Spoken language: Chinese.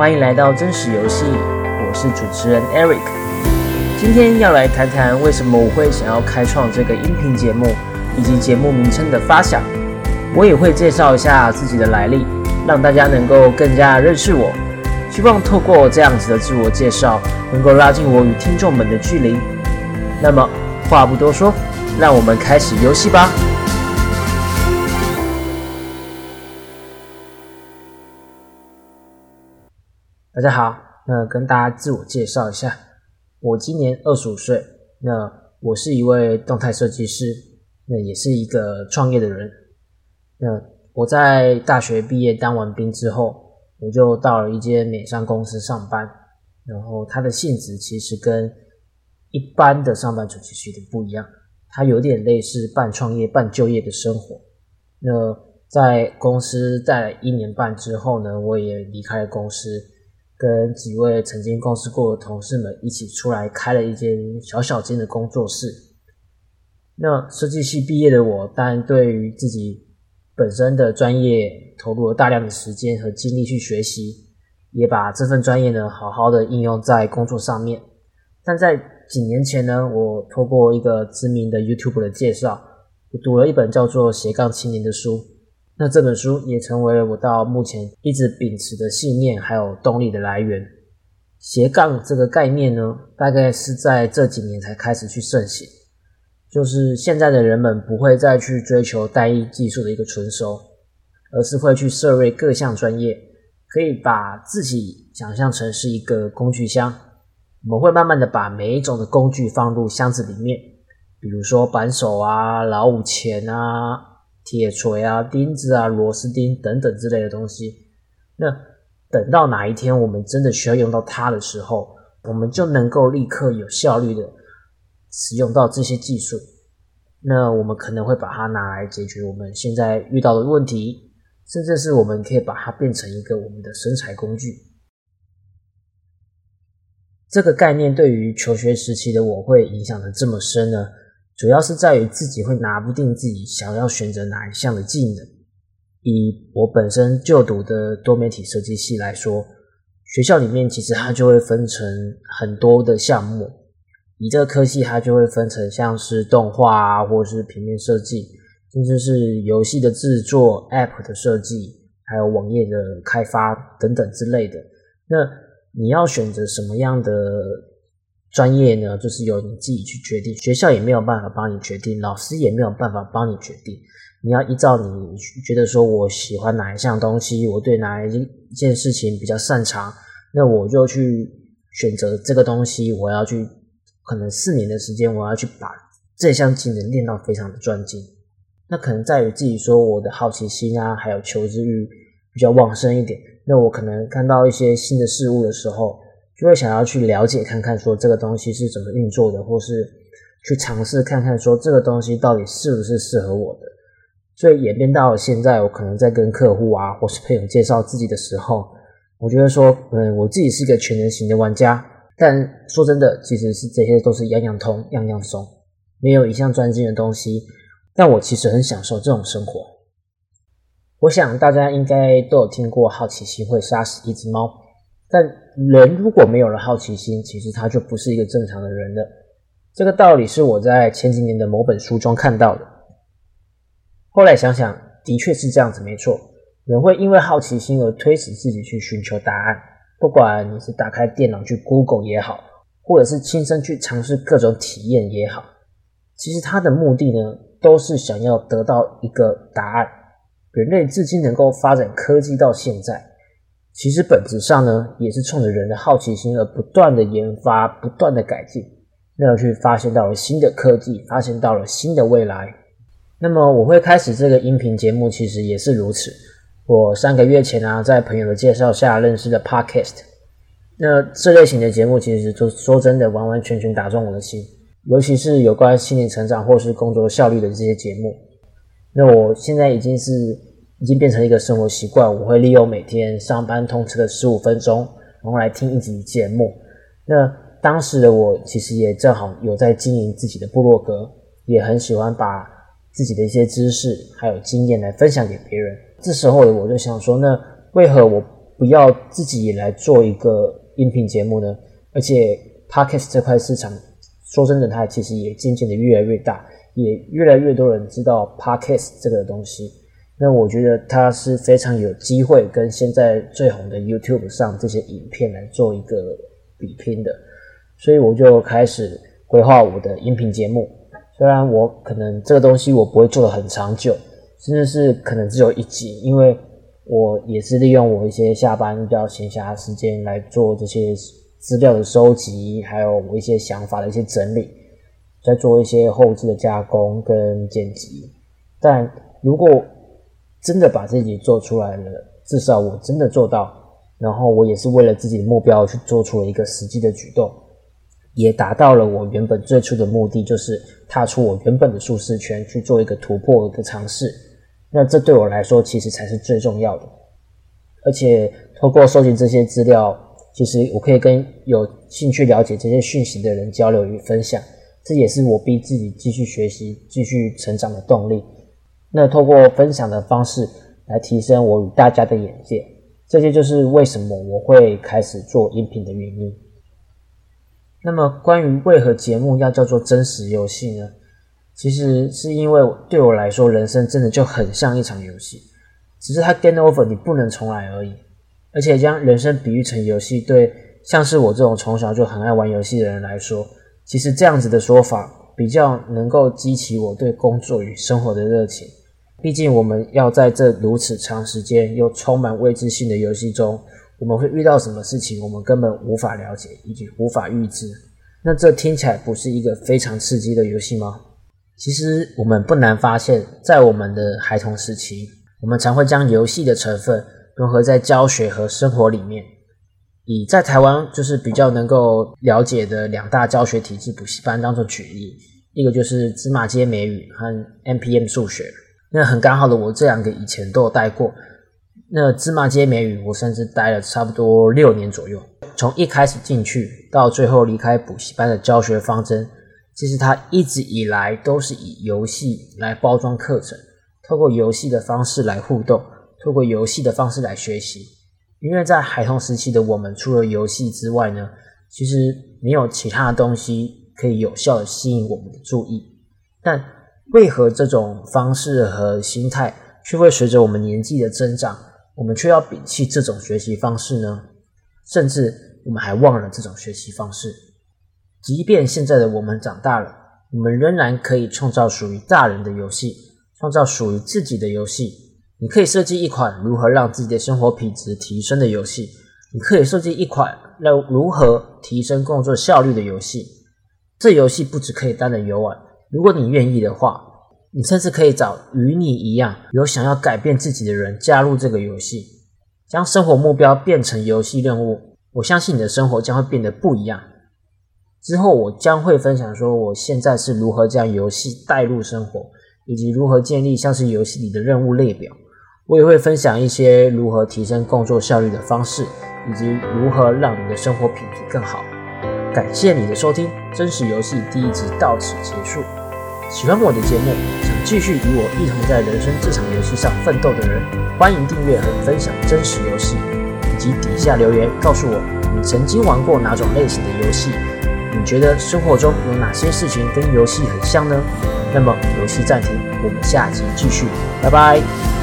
欢迎来到真实游戏，我是主持人 Eric。今天要来谈谈为什么我会想要开创这个音频节目，以及节目名称的发想。我也会介绍一下自己的来历，让大家能够更加认识我。希望透过这样子的自我介绍，能够拉近我与听众们的距离。那么话不多说，让我们开始游戏吧。大家好，那跟大家自我介绍一下，我今年二十五岁，那我是一位动态设计师，那也是一个创业的人。那我在大学毕业当完兵之后，我就到了一间美商公司上班，然后它的性质其实跟一般的上班族其实有点不一样，它有点类似半创业半就业的生活。那在公司待了一年半之后呢，我也离开了公司。跟几位曾经共事过的同事们一起出来开了一间小小间的工作室。那设计系毕业的我，当然对于自己本身的专业投入了大量的时间和精力去学习，也把这份专业呢好好的应用在工作上面。但在几年前呢，我透过一个知名的 YouTube 的介绍，我读了一本叫做《斜杠青年》的书。那这本书也成为了我到目前一直秉持的信念，还有动力的来源。斜杠这个概念呢，大概是在这几年才开始去盛行。就是现在的人们不会再去追求单一技术的一个纯熟，而是会去涉猎各项专业，可以把自己想象成是一个工具箱。我们会慢慢的把每一种的工具放入箱子里面，比如说扳手啊、老五钳啊。铁锤啊、钉子啊、螺丝钉等等之类的东西，那等到哪一天我们真的需要用到它的时候，我们就能够立刻有效率的使用到这些技术。那我们可能会把它拿来解决我们现在遇到的问题，甚至是我们可以把它变成一个我们的生财工具。这个概念对于求学时期的我会影响的这么深呢？主要是在于自己会拿不定自己想要选择哪一项的技能。以我本身就读的多媒体设计系来说，学校里面其实它就会分成很多的项目。以这个科系，它就会分成像是动画啊，或者是平面设计，甚至是游戏的制作、App 的设计，还有网页的开发等等之类的。那你要选择什么样的专业呢，就是由你自己去决定，学校也没有办法帮你决定，老师也没有办法帮你决定。你要依照你觉得说，我喜欢哪一项东西，我对哪一件事情比较擅长，那我就去选择这个东西。我要去，可能四年的时间，我要去把这项技能练到非常的专精。那可能在于自己说，我的好奇心啊，还有求知欲比较旺盛一点。那我可能看到一些新的事物的时候，就会想要去了解看看，说这个东西是怎么运作的，或是去尝试看看，说这个东西到底是不是适合我的。所以演变到现在，我可能在跟客户啊，或是朋友介绍自己的时候，我觉得说，嗯，我自己是一个全能型的玩家。但说真的，其实是这些都是样样通，样样松，没有一项专精的东西。但我其实很享受这种生活。我想大家应该都有听过，好奇心会杀死一只猫。但人如果没有了好奇心，其实他就不是一个正常的人了。这个道理是我在前几年的某本书中看到的。后来想想，的确是这样子，没错。人会因为好奇心而推使自己去寻求答案，不管你是打开电脑去 Google 也好，或者是亲身去尝试各种体验也好，其实他的目的呢，都是想要得到一个答案。人类至今能够发展科技到现在。其实本质上呢，也是冲着人的好奇心而不断的研发、不断的改进，那去发现到了新的科技，发现到了新的未来。那么我会开始这个音频节目，其实也是如此。我三个月前啊，在朋友的介绍下认识的 Podcast，那这类型的节目其实就说真的，完完全全打中我的心，尤其是有关心理成长或是工作效率的这些节目。那我现在已经是。已经变成一个生活习惯，我会利用每天上班通车的十五分钟，然后来听一集节目。那当时的我其实也正好有在经营自己的部落格，也很喜欢把自己的一些知识还有经验来分享给别人。这时候的我就想说，那为何我不要自己也来做一个音频节目呢？而且 Podcast 这块市场，说真的，它其实也渐渐的越来越大，也越来越多人知道 Podcast 这个东西。那我觉得它是非常有机会跟现在最红的 YouTube 上这些影片来做一个比拼的，所以我就开始规划我的音频节目。虽然我可能这个东西我不会做的很长久，甚至是可能只有一集，因为我也是利用我一些下班比较闲暇时间来做这些资料的收集，还有我一些想法的一些整理，再做一些后置的加工跟剪辑。但如果真的把这集做出来了，至少我真的做到，然后我也是为了自己的目标去做出了一个实际的举动。也达到了我原本最初的目的，就是踏出我原本的舒适圈，去做一个突破的尝试。那这对我来说，其实才是最重要的。而且透过收集这些资料，其实我可以跟有兴趣了解这些讯息的人交流与分享。这也是我逼自己继续学习、继续成长的动力。那透过分享的方式来提升我与大家的眼界，这些就是为什么我会开始做音频的原因。那么，关于为何节目要叫做真实游戏呢？其实是因为对我来说，人生真的就很像一场游戏，只是它 game over，你不能重来而已。而且将人生比喻成游戏，对像是我这种从小就很爱玩游戏的人来说，其实这样子的说法比较能够激起我对工作与生活的热情。毕竟，我们要在这如此长时间又充满未知性的游戏中。我们会遇到什么事情，我们根本无法了解，以及无法预知。那这听起来不是一个非常刺激的游戏吗？其实我们不难发现，在我们的孩童时期，我们常会将游戏的成分融合在教学和生活里面。以在台湾就是比较能够了解的两大教学体制补习班当做举例，一个就是芝麻街美语和 MPM 数学。那很刚好的，我这两个以前都有带过。那芝麻街美语，我甚至待了差不多六年左右。从一开始进去到最后离开补习班的教学方针，其实它一直以来都是以游戏来包装课程，透过游戏的方式来互动，透过游戏的方式来学习。因为在孩童时期的我们，除了游戏之外呢，其实没有其他的东西可以有效的吸引我们的注意。但为何这种方式和心态却会随着我们年纪的增长，我们却要摒弃这种学习方式呢？甚至我们还忘了这种学习方式。即便现在的我们长大了，我们仍然可以创造属于大人的游戏，创造属于自己的游戏。你可以设计一款如何让自己的生活品质提升的游戏，你可以设计一款让如何提升工作效率的游戏。这游戏不只可以单人游玩，如果你愿意的话。你甚至可以找与你一样有想要改变自己的人加入这个游戏，将生活目标变成游戏任务。我相信你的生活将会变得不一样。之后我将会分享说我现在是如何将游戏带入生活，以及如何建立像是游戏里的任务列表。我也会分享一些如何提升工作效率的方式，以及如何让你的生活品质更好。感谢你的收听，真实游戏第一集到此结束。喜欢我的节目，想继续与我一同在人生这场游戏上奋斗的人，欢迎订阅和分享真实游戏，以及底下留言告诉我你曾经玩过哪种类型的游戏。你觉得生活中有哪些事情跟游戏很像呢？那么游戏暂停，我们下集继续，拜拜。